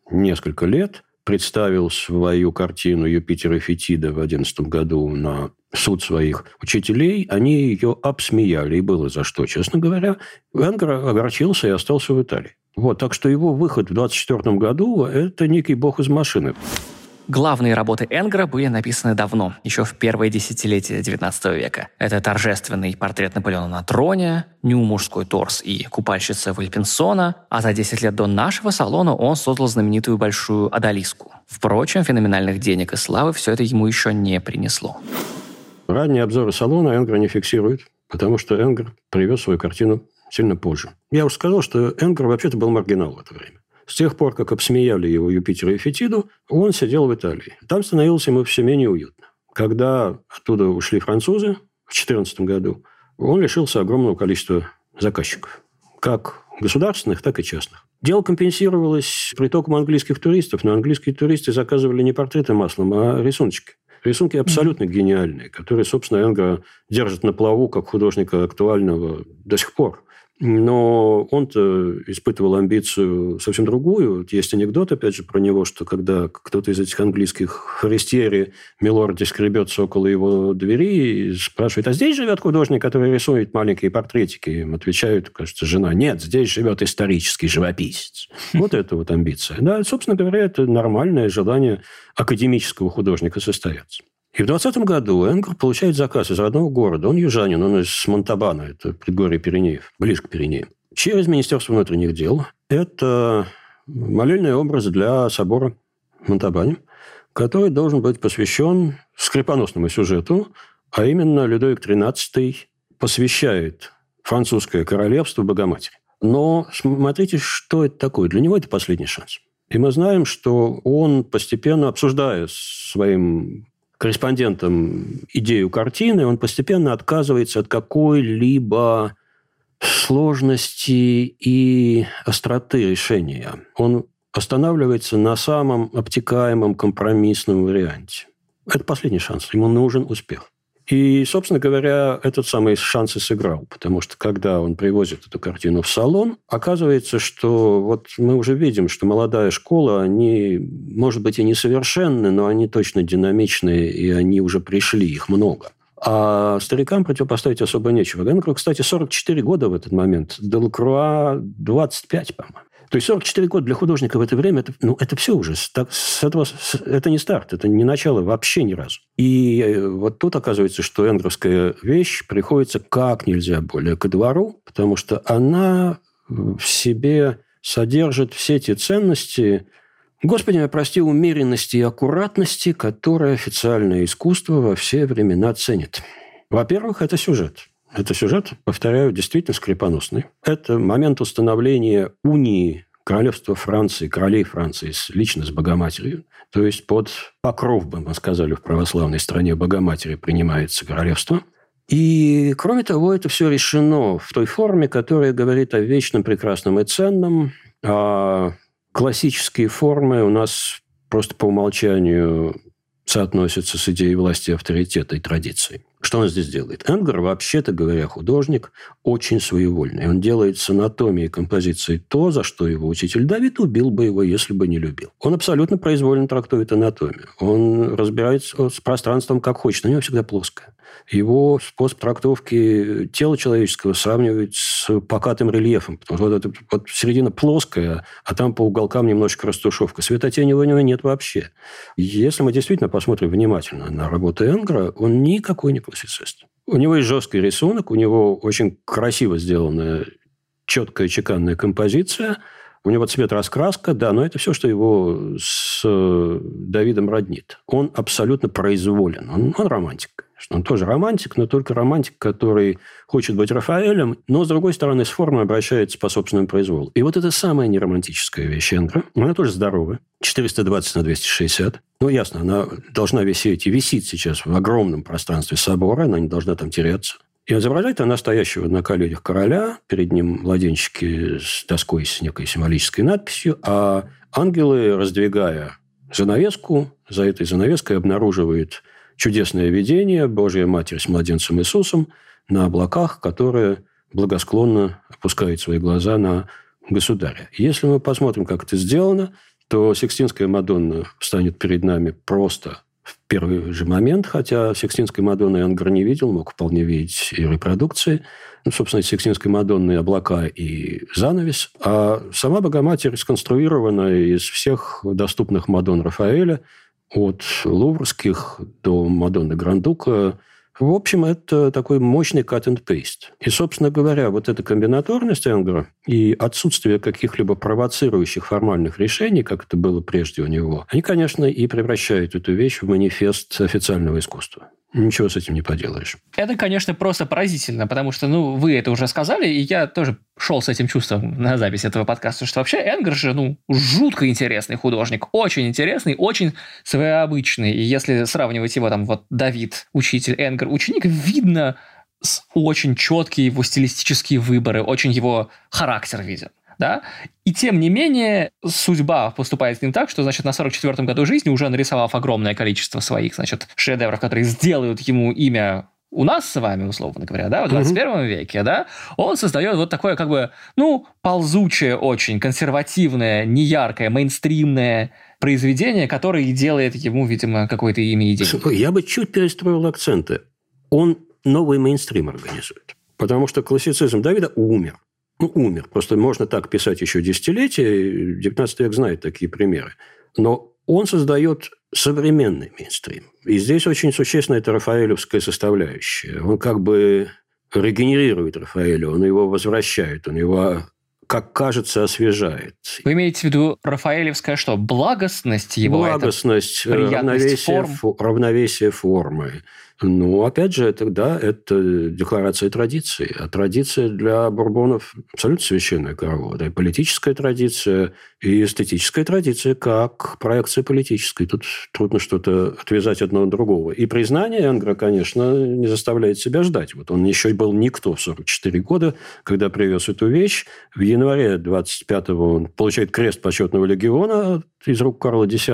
несколько лет, представил свою картину «Юпитер и Фетида» в 2011 году на суд своих учителей, они ее обсмеяли, и было за что, честно говоря. Венгер огорчился и остался в Италии. Вот, так что его выход в 24 году – это некий бог из машины. Главные работы Энгера были написаны давно, еще в первые десятилетия XIX века. Это торжественный портрет Наполеона на троне, Ню мужской торс и купальщица Вальпинсона, а за 10 лет до нашего салона он создал знаменитую большую одолиску. Впрочем, феноменальных денег и славы все это ему еще не принесло. Ранние обзоры салона Энгер не фиксирует, потому что Энгер привез свою картину сильно позже. Я уже сказал, что Энгер вообще-то был маргинал в это время. С тех пор, как обсмеяли его Юпитер и Фетиду, он сидел в Италии. Там становилось ему все менее уютно. Когда оттуда ушли французы в 2014 году, он лишился огромного количества заказчиков. Как государственных, так и частных. Дело компенсировалось притоком английских туристов, но английские туристы заказывали не портреты маслом, а рисуночки. Рисунки абсолютно гениальные, которые, собственно, Энга держит на плаву как художника актуального до сих пор. Но он-то испытывал амбицию совсем другую. Есть анекдот, опять же, про него, что когда кто-то из этих английских христиери милорди скребется около его двери и спрашивает, а здесь живет художник, который рисует маленькие портретики? Им отвечают, кажется, жена, нет, здесь живет исторический живописец. *laughs* Вот это вот амбиция. Да, собственно говоря, это нормальное желание академического художника состояться. И в 2020 году Энгер получает заказ из родного города. Он южанин, он из Монтабана, это предгорье Пиренеев, ближе к Пиренеям. Через Министерство внутренних дел. Это молельный образ для собора Монтабане, который должен быть посвящен скрипоносному сюжету, а именно Людовик XIII посвящает французское королевство Богоматери. Но смотрите, что это такое. Для него это последний шанс. И мы знаем, что он постепенно, обсуждая с своим корреспондентом идею картины, он постепенно отказывается от какой-либо сложности и остроты решения. Он останавливается на самом обтекаемом компромиссном варианте. Это последний шанс. Ему нужен успех. И, собственно говоря, этот самый шанс и сыграл, потому что когда он привозит эту картину в салон, оказывается, что вот мы уже видим, что молодая школа, они, может быть, и несовершенны, но они точно динамичные, и они уже пришли, их много. А старикам противопоставить особо нечего. Генкру, кстати, 44 года в этот момент. Делакруа 25, по-моему. То есть 44 года для художника в это время, это, ну, это все уже. Так, с этого, с, это не старт, это не начало вообще ни разу. И э, вот тут оказывается, что энгровская вещь приходится как нельзя более ко двору, потому что она в себе содержит все те ценности, Господи, прости, умеренности и аккуратности, которые официальное искусство во все времена ценит. Во-первых, это сюжет. Это сюжет, повторяю, действительно скрипоносный. Это момент установления унии королевства Франции, королей Франции лично с Богоматерью. То есть под покров, бы мы сказали, в православной стране Богоматери принимается королевство. И, кроме того, это все решено в той форме, которая говорит о вечном, прекрасном и ценном. А классические формы у нас просто по умолчанию соотносятся с идеей власти, авторитета и традиции. Что он здесь делает? Энгер, вообще-то говоря, художник очень своевольный. Он делает с анатомией композиции то, за что его учитель Давид убил бы его, если бы не любил. Он абсолютно произвольно трактует анатомию. Он разбирается с пространством как хочет. У него всегда плоское. Его способ трактовки тела человеческого сравнивает с покатым рельефом. Потому что вот, это, вот середина плоская, а там по уголкам немножечко растушевка. Светотени у него нет вообще. Если мы действительно посмотрим внимательно на работу Энгра, он никакой не классицист. У него есть жесткий рисунок, у него очень красиво сделанная четкая чеканная композиция – у него цвет-раскраска, да, но это все, что его с Давидом роднит. Он абсолютно произволен. Он, он романтик, конечно. Он тоже романтик, но только романтик, который хочет быть Рафаэлем, но, с другой стороны, с формой обращается по собственному произволу. И вот это самая неромантическая вещь Энгра. Она тоже здоровая. 420 на 260. Ну, ясно, она должна висеть и висит сейчас в огромном пространстве собора, она не должна там теряться. И изображает она стоящего на коленях короля, перед ним младенчики с доской с некой символической надписью, а ангелы, раздвигая занавеску, за этой занавеской обнаруживает чудесное видение Божья Матерь с младенцем Иисусом на облаках, которая благосклонно опускает свои глаза на государя. Если мы посмотрим, как это сделано, то Сикстинская Мадонна станет перед нами просто в первый же момент, хотя Сикстинской Мадонны Ангар не видел, мог вполне видеть и репродукции. Ну, собственно, Сикстинской Мадонны облака и занавес. А сама Богоматерь сконструирована из всех доступных Мадон Рафаэля, от луврских до Мадонны Грандука – в общем, это такой мощный cut and paste. И, собственно говоря, вот эта комбинаторность Энгера и отсутствие каких-либо провоцирующих формальных решений, как это было прежде у него, они, конечно, и превращают эту вещь в манифест официального искусства. Ничего с этим не поделаешь. Это, конечно, просто поразительно, потому что, ну, вы это уже сказали, и я тоже шел с этим чувством на запись этого подкаста, что вообще Энгер же, ну, жутко интересный художник, очень интересный, очень своеобычный. И если сравнивать его там, вот Давид, учитель, Энгер, ученик, видно очень четкие его стилистические выборы, очень его характер виден да, и тем не менее судьба поступает с ним так, что, значит, на 44-м году жизни, уже нарисовав огромное количество своих, значит, шедевров, которые сделают ему имя у нас с вами, условно говоря, да, в 21 угу. веке, да, он создает вот такое, как бы, ну, ползучее очень, консервативное, неяркое, мейнстримное произведение, которое делает ему, видимо, какое-то имя и деньги. Я бы чуть перестроил акценты. Он новый мейнстрим организует. Потому что классицизм Давида умер ну, умер. Просто можно так писать еще десятилетия. 19 век знает такие примеры. Но он создает современный мейнстрим. И здесь очень существенно это рафаэлевская составляющая. Он как бы регенерирует Рафаэля, он его возвращает, он его как кажется, освежает. Вы имеете в виду рафаэлевская что? Благостность его? Благостность, равновесие, форм? равновесие формы. Ну, опять же, это, да, это декларация традиции. А традиция для бурбонов абсолютно священная корова. И политическая традиция, и эстетическая традиция как проекция политической. Тут трудно что-то отвязать одно от другого. И признание Энгра, конечно, не заставляет себя ждать. Вот он еще был никто в 44 года, когда привез эту вещь. В январе 25-го он получает крест почетного легиона из рук Карла X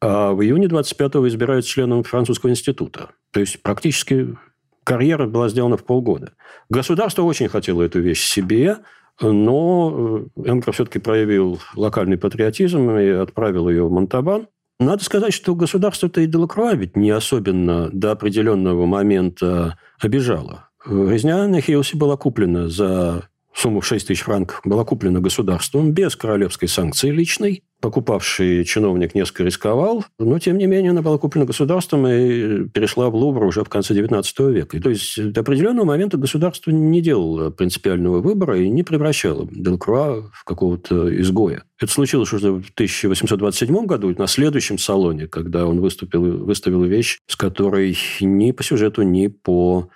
а в июне 25-го избирают членом французского института. То есть практически карьера была сделана в полгода. Государство очень хотело эту вещь себе, но э, Эмкро все-таки проявил локальный патриотизм и отправил ее в Монтабан. Надо сказать, что государство-то и Делакруа ведь не особенно до определенного момента обижало. Резня на Хилсе была куплена за сумму в 6 тысяч франков, была куплена государством без королевской санкции личной покупавший чиновник несколько рисковал, но, тем не менее, она была куплена государством и перешла в Лувр уже в конце XIX века. то есть, до определенного момента государство не делало принципиального выбора и не превращало Делкруа в какого-то изгоя. Это случилось уже в 1827 году, на следующем салоне, когда он выступил, выставил вещь, с которой ни по сюжету, ни по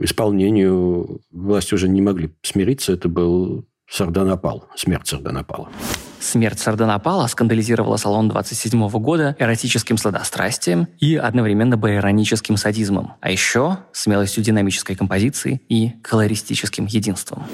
исполнению власти уже не могли смириться. Это был Сарданапал, смерть Сарданапала. Смерть Сарданапала скандализировала салон 27 года эротическим сладострастием и одновременно байроническим садизмом, а еще смелостью динамической композиции и колористическим единством.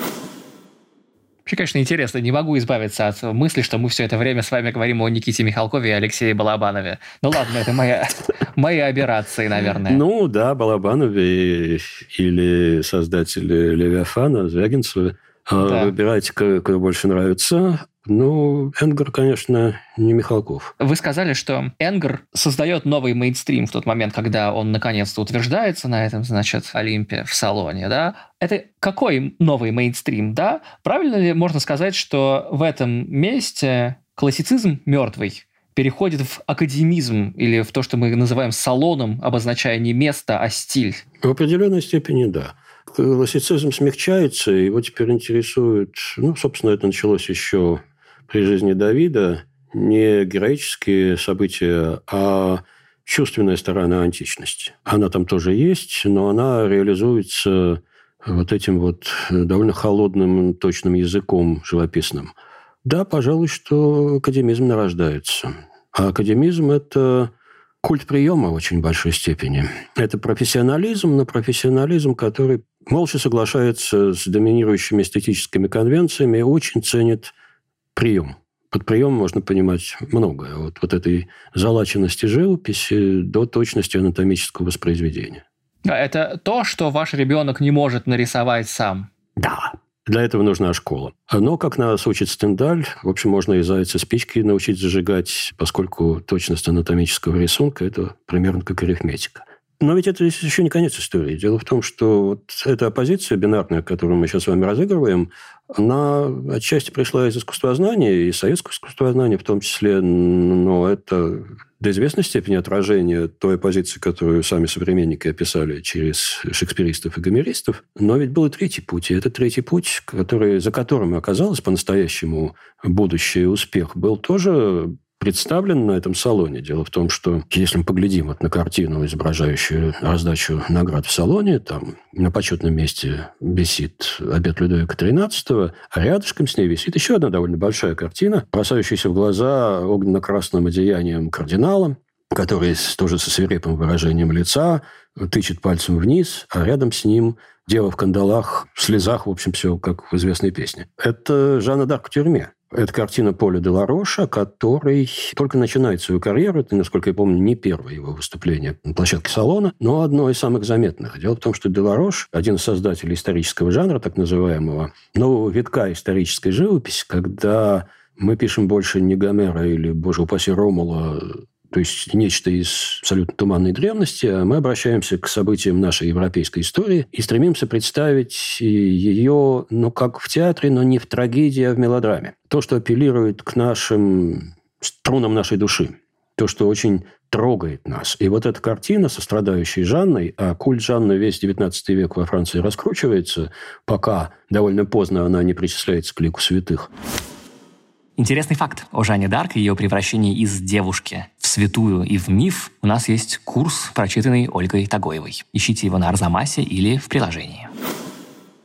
Вообще, конечно, интересно. Не могу избавиться от мысли, что мы все это время с вами говорим о Никите Михалкове и Алексее Балабанове. Ну ладно, это моя, *laughs* мои операции, наверное. Ну да, Балабанове или создатели Левиафана, Звягинцевы. А, да. Выбирайте, кто больше нравится. Ну, Энгер, конечно, не Михалков. Вы сказали, что Энгер создает новый мейнстрим в тот момент, когда он наконец-то утверждается на этом, значит, Олимпе в салоне, да? Это какой новый мейнстрим, да? Правильно ли можно сказать, что в этом месте классицизм мертвый переходит в академизм или в то, что мы называем салоном, обозначая не место, а стиль? В определенной степени да классицизм смягчается, его теперь интересует, ну, собственно, это началось еще при жизни Давида, не героические события, а чувственная сторона античности. Она там тоже есть, но она реализуется вот этим вот довольно холодным, точным языком живописным. Да, пожалуй, что академизм нарождается. А академизм – это культ приема в очень большой степени. Это профессионализм, но профессионализм, который молча соглашается с доминирующими эстетическими конвенциями и очень ценит прием. Под приемом можно понимать многое. Вот, вот этой залаченности живописи до точности анатомического воспроизведения. Это то, что ваш ребенок не может нарисовать сам. Да, для этого нужна школа. Но, как нас учит Стендаль, в общем, можно и зайца спички научить зажигать, поскольку точность анатомического рисунка – это примерно как арифметика. Но ведь это еще не конец истории. Дело в том, что вот эта оппозиция бинарная, которую мы сейчас с вами разыгрываем, она отчасти пришла из искусствознания, и советского искусствознания в том числе, но это до известной степени отражение той позиции, которую сами современники описали через шекспиристов и гомеристов. Но ведь был и третий путь. И этот третий путь, который, за которым оказалось по-настоящему будущий успех, был тоже представлен на этом салоне. Дело в том, что если мы поглядим вот на картину, изображающую раздачу наград в салоне, там на почетном месте висит обед Людовика XIII, а рядышком с ней висит еще одна довольно большая картина, бросающаяся в глаза огненно-красным одеянием кардинала, который тоже со свирепым выражением лица тычет пальцем вниз, а рядом с ним дева в кандалах, в слезах, в общем, все как в известной песне. Это Жанна Дарк в тюрьме. Это картина Поля де Лароша, который только начинает свою карьеру. Это, насколько я помню, не первое его выступление на площадке салона, но одно из самых заметных. Дело в том, что де Ларош, один из создателей исторического жанра, так называемого, нового витка исторической живописи, когда мы пишем больше не Гомера или, боже упаси, Ромула, то есть нечто из абсолютно туманной древности, а мы обращаемся к событиям нашей европейской истории и стремимся представить ее, ну, как в театре, но не в трагедии, а в мелодраме. То, что апеллирует к нашим струнам нашей души. То, что очень трогает нас. И вот эта картина со страдающей Жанной, а культ Жанны весь XIX век во Франции раскручивается, пока довольно поздно она не причисляется к лику святых. Интересный факт о Жанне Дарк и ее превращении из девушки в святую и в миф. У нас есть курс, прочитанный Ольгой Тагоевой. Ищите его на Арзамасе или в приложении.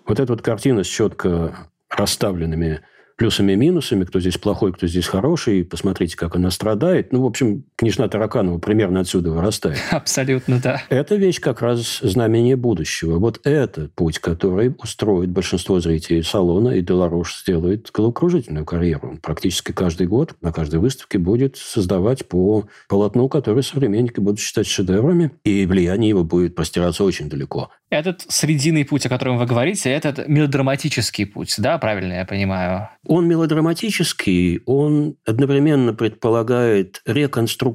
Вот эта вот картина с четко расставленными плюсами и минусами, кто здесь плохой, кто здесь хороший, посмотрите, как она страдает. Ну, в общем, княжна Тараканова примерно отсюда вырастает. *laughs* Абсолютно, да. Эта вещь как раз знамение будущего. Вот это путь, который устроит большинство зрителей салона, и Деларош сделает головокружительную карьеру. Он практически каждый год на каждой выставке будет создавать по полотну, которое современники будут считать шедеврами, и влияние его будет простираться очень далеко. Этот срединный путь, о котором вы говорите, этот мелодраматический путь, да, правильно я понимаю? Он мелодраматический, он одновременно предполагает реконструкцию,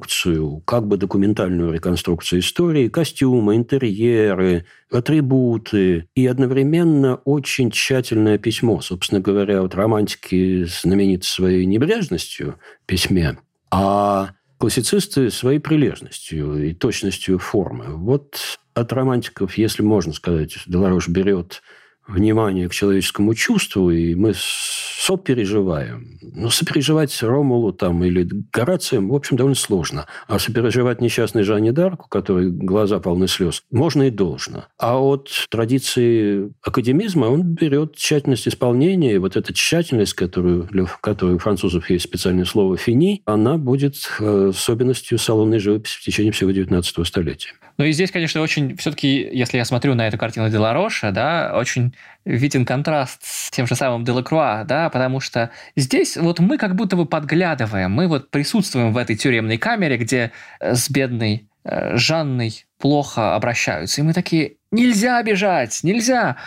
как бы документальную реконструкцию истории, костюмы, интерьеры, атрибуты, и одновременно очень тщательное письмо. Собственно говоря, вот романтики знамениты своей небрежностью в письме, а классицисты своей прилежностью и точностью формы. Вот от романтиков, если можно сказать, Деларош берет внимание к человеческому чувству, и мы сопереживаем. Но сопереживать Ромулу там, или Горацием, в общем, довольно сложно. А сопереживать несчастной Жанне Дарку, которой глаза полны слез, можно и должно. А от традиции академизма он берет тщательность исполнения, и вот эта тщательность, которую, для которой у французов есть специальное слово «фини», она будет э, особенностью салонной живописи в течение всего 19 столетия. Ну и здесь, конечно, очень все-таки, если я смотрю на эту картину Делароша, да, очень виден контраст с тем же самым Делакруа, да, потому что здесь вот мы как будто бы подглядываем, мы вот присутствуем в этой тюремной камере, где э, с бедной э, Жанной плохо обращаются, и мы такие, нельзя бежать, нельзя.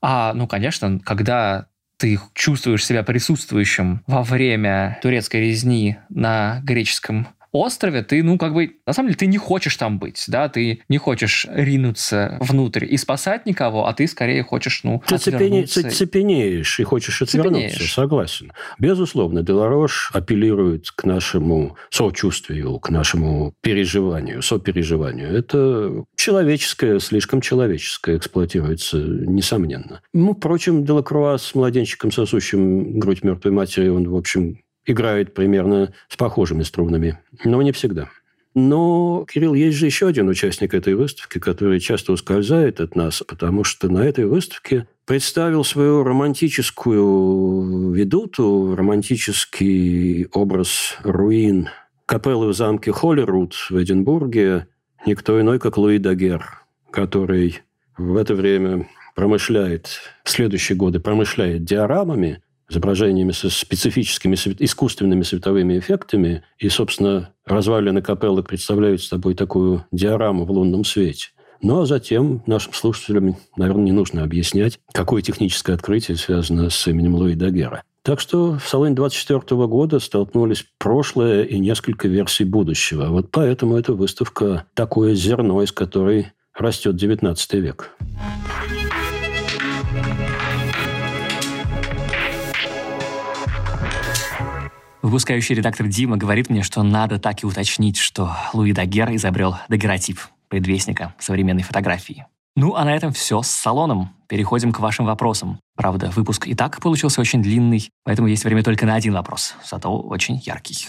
А, ну, конечно, когда ты чувствуешь себя присутствующим во время турецкой резни на греческом острове ты, ну, как бы, на самом деле, ты не хочешь там быть, да, ты не хочешь ринуться внутрь и спасать никого, а ты скорее хочешь, ну, Ты цепене, цепенеешь и хочешь отвернуться, цепенеешь. согласен. Безусловно, Деларош апеллирует к нашему сочувствию, к нашему переживанию, сопереживанию. Это человеческое, слишком человеческое эксплуатируется, несомненно. Ну, впрочем, Делакруа с младенчиком, сосущим грудь мертвой матери, он, в общем, играет примерно с похожими струнами, но не всегда. Но, Кирилл, есть же еще один участник этой выставки, который часто ускользает от нас, потому что на этой выставке представил свою романтическую ведуту, романтический образ руин капеллы в замке Холлерут в Эдинбурге никто иной, как Луи Дагер, который в это время промышляет, в следующие годы промышляет диорамами, изображениями со специфическими искусственными световыми эффектами. И, собственно, развалины капеллы представляют собой такую диораму в лунном свете. Ну, а затем нашим слушателям, наверное, не нужно объяснять, какое техническое открытие связано с именем Луи Дагера. Так что в салоне 24 года столкнулись прошлое и несколько версий будущего. Вот поэтому эта выставка такое зерно, из которой растет 19 век. Выпускающий редактор Дима говорит мне, что надо так и уточнить, что Луи Дагер изобрел дагеротип, предвестника современной фотографии. Ну, а на этом все с салоном. Переходим к вашим вопросам. Правда, выпуск и так получился очень длинный, поэтому есть время только на один вопрос, зато очень яркий.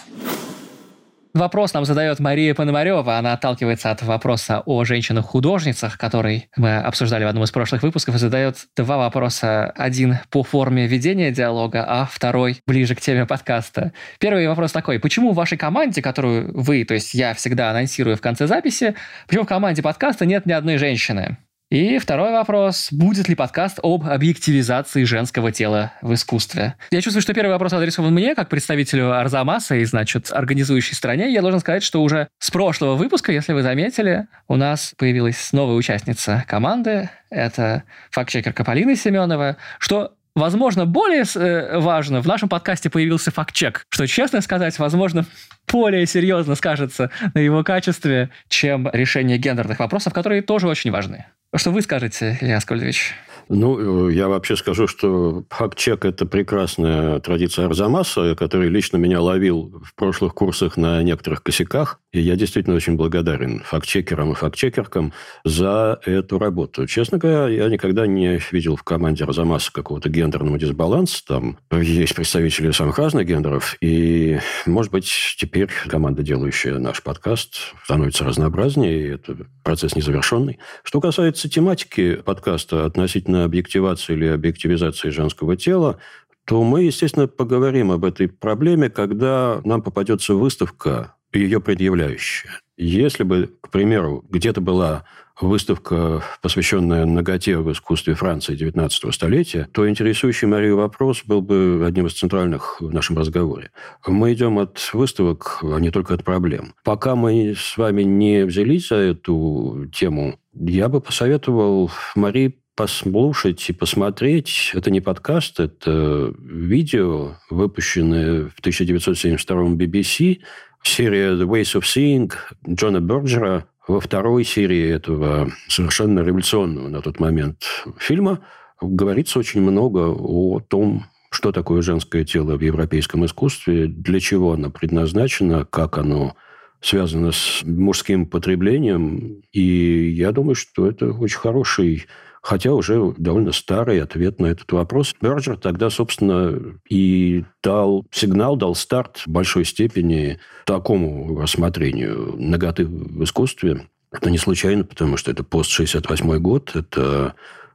Вопрос нам задает Мария Пономарева. Она отталкивается от вопроса о женщинах-художницах, который мы обсуждали в одном из прошлых выпусков, и задает два вопроса. Один по форме ведения диалога, а второй ближе к теме подкаста. Первый вопрос такой. Почему в вашей команде, которую вы, то есть я всегда анонсирую в конце записи, почему в команде подкаста нет ни одной женщины? И второй вопрос. Будет ли подкаст об объективизации женского тела в искусстве? Я чувствую, что первый вопрос адресован мне, как представителю Арзамаса и, значит, организующей стране. Я должен сказать, что уже с прошлого выпуска, если вы заметили, у нас появилась новая участница команды. Это фактчекерка Полина Семенова, что Возможно, более э, важно, в нашем подкасте появился факт-чек, что, честно сказать, возможно, более серьезно скажется на его качестве, чем решение гендерных вопросов, которые тоже очень важны. Что вы скажете, Илья Аскольдович? Ну, я вообще скажу, что факт-чек – это прекрасная традиция Арзамаса, который лично меня ловил в прошлых курсах на некоторых косяках. И я действительно очень благодарен факт-чекерам и факт-чекеркам за эту работу. Честно говоря, я никогда не видел в команде Арзамаса какого-то гендерного дисбаланса. Там есть представители самых разных гендеров. И, может быть, теперь команда, делающая наш подкаст, становится разнообразнее, и это процесс незавершенный. Что касается тематики подкаста относительно относительно объективации или объективизации женского тела, то мы, естественно, поговорим об этой проблеме, когда нам попадется выставка, ее предъявляющая. Если бы, к примеру, где-то была выставка, посвященная ноготе в искусстве Франции XIX столетия, то интересующий Марию вопрос был бы одним из центральных в нашем разговоре. Мы идем от выставок, а не только от проблем. Пока мы с вами не взялись за эту тему, я бы посоветовал Марии послушать и посмотреть. Это не подкаст, это видео, выпущенное в 1972 BBC, серия The Ways of Seeing Джона Берджера. Во второй серии этого совершенно революционного на тот момент фильма говорится очень много о том, что такое женское тело в европейском искусстве, для чего оно предназначено, как оно связано с мужским потреблением. И я думаю, что это очень хороший хотя уже довольно старый ответ на этот вопрос. Берджер тогда, собственно, и дал сигнал, дал старт в большой степени такому рассмотрению ноготы в искусстве. Это не случайно, потому что это пост-68 год, это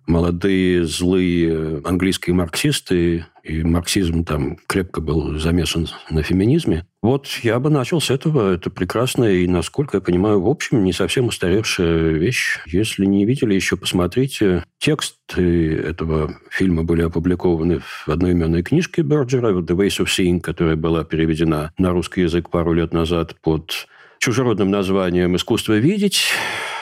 молодые злые английские марксисты, и марксизм там крепко был замешан на феминизме. Вот я бы начал с этого. Это прекрасная и, насколько я понимаю, в общем, не совсем устаревшая вещь. Если не видели еще, посмотрите. Тексты этого фильма были опубликованы в одноименной книжке Берджера «The Ways of Seeing», которая была переведена на русский язык пару лет назад под чужеродным названием «Искусство видеть».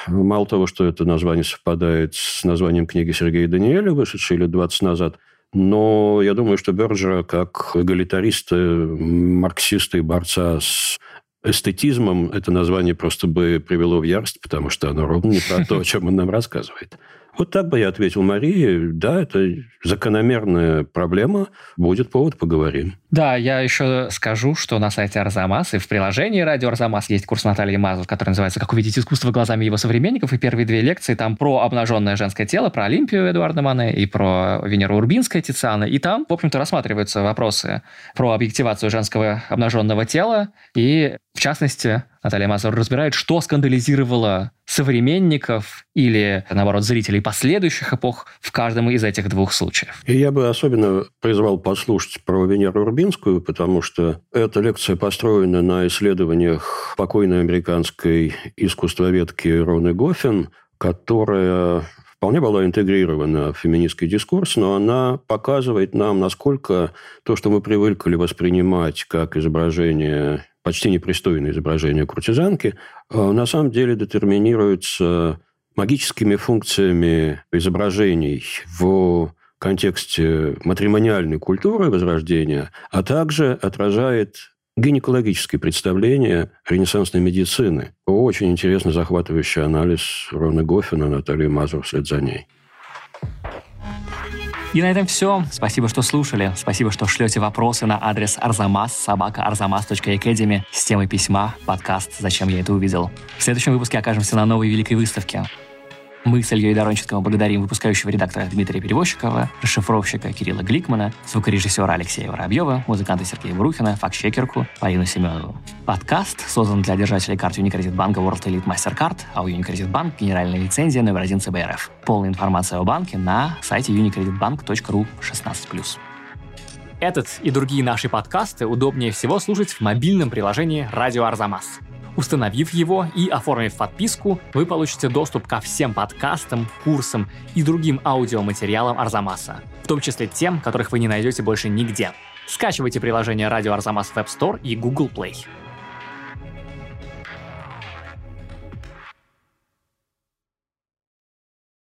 Мало того, что это название совпадает с названием книги Сергея Даниэля, вышедшей лет 20 назад, но я думаю, что Берджера, как эгалитариста, марксиста и борца с эстетизмом, это название просто бы привело в ярость, потому что оно ровно не про то, о чем он нам рассказывает. Вот так бы я ответил Марии. Да, это закономерная проблема. Будет повод, поговорим. Да, я еще скажу, что на сайте Арзамас и в приложении радио Арзамас есть курс Натальи Мазур, который называется «Как увидеть искусство глазами его современников». И первые две лекции там про обнаженное женское тело, про Олимпию Эдуарда Мане и про Венеру Урбинская Тициана. И там, в общем-то, рассматриваются вопросы про объективацию женского обнаженного тела и, в частности, Наталья Мазур разбирает, что скандализировало современников или, наоборот, зрителей последующих эпох в каждом из этих двух случаев. И я бы особенно призвал послушать про Венеру Урбинскую, потому что эта лекция построена на исследованиях покойной американской искусствоведки Роны Гоффин, которая вполне была интегрирована в феминистский дискурс, но она показывает нам, насколько то, что мы привыкли воспринимать как изображение почти непристойное изображение куртизанки, а на самом деле детерминируется магическими функциями изображений в контексте матримониальной культуры Возрождения, а также отражает гинекологические представления ренессансной медицины. Очень интересный захватывающий анализ Рона Гофина, Натальи Мазур вслед за ней. И на этом все. Спасибо, что слушали. Спасибо, что шлете вопросы на адрес arzamas собака arzamas.academy с темой письма, подкаст «Зачем я это увидел». В следующем выпуске окажемся на новой великой выставке. Мы с Ильей Доронченковым благодарим выпускающего редактора Дмитрия Перевозчикова, расшифровщика Кирилла Гликмана, звукорежиссера Алексея Воробьева, музыканта Сергея Брухина, фактчекерку Полину Семенову. Подкаст создан для держателей карт Unicredit банка World Elite MasterCard, а у Bank генеральная лицензия номер один ЦБРФ. Полная информация о банке на сайте unicreditbank.ru 16+. Этот и другие наши подкасты удобнее всего слушать в мобильном приложении «Радио Арзамас». Установив его и оформив подписку, вы получите доступ ко всем подкастам, курсам и другим аудиоматериалам Арзамаса, в том числе тем, которых вы не найдете больше нигде. Скачивайте приложение Радио Арзамас в App Store и Google Play.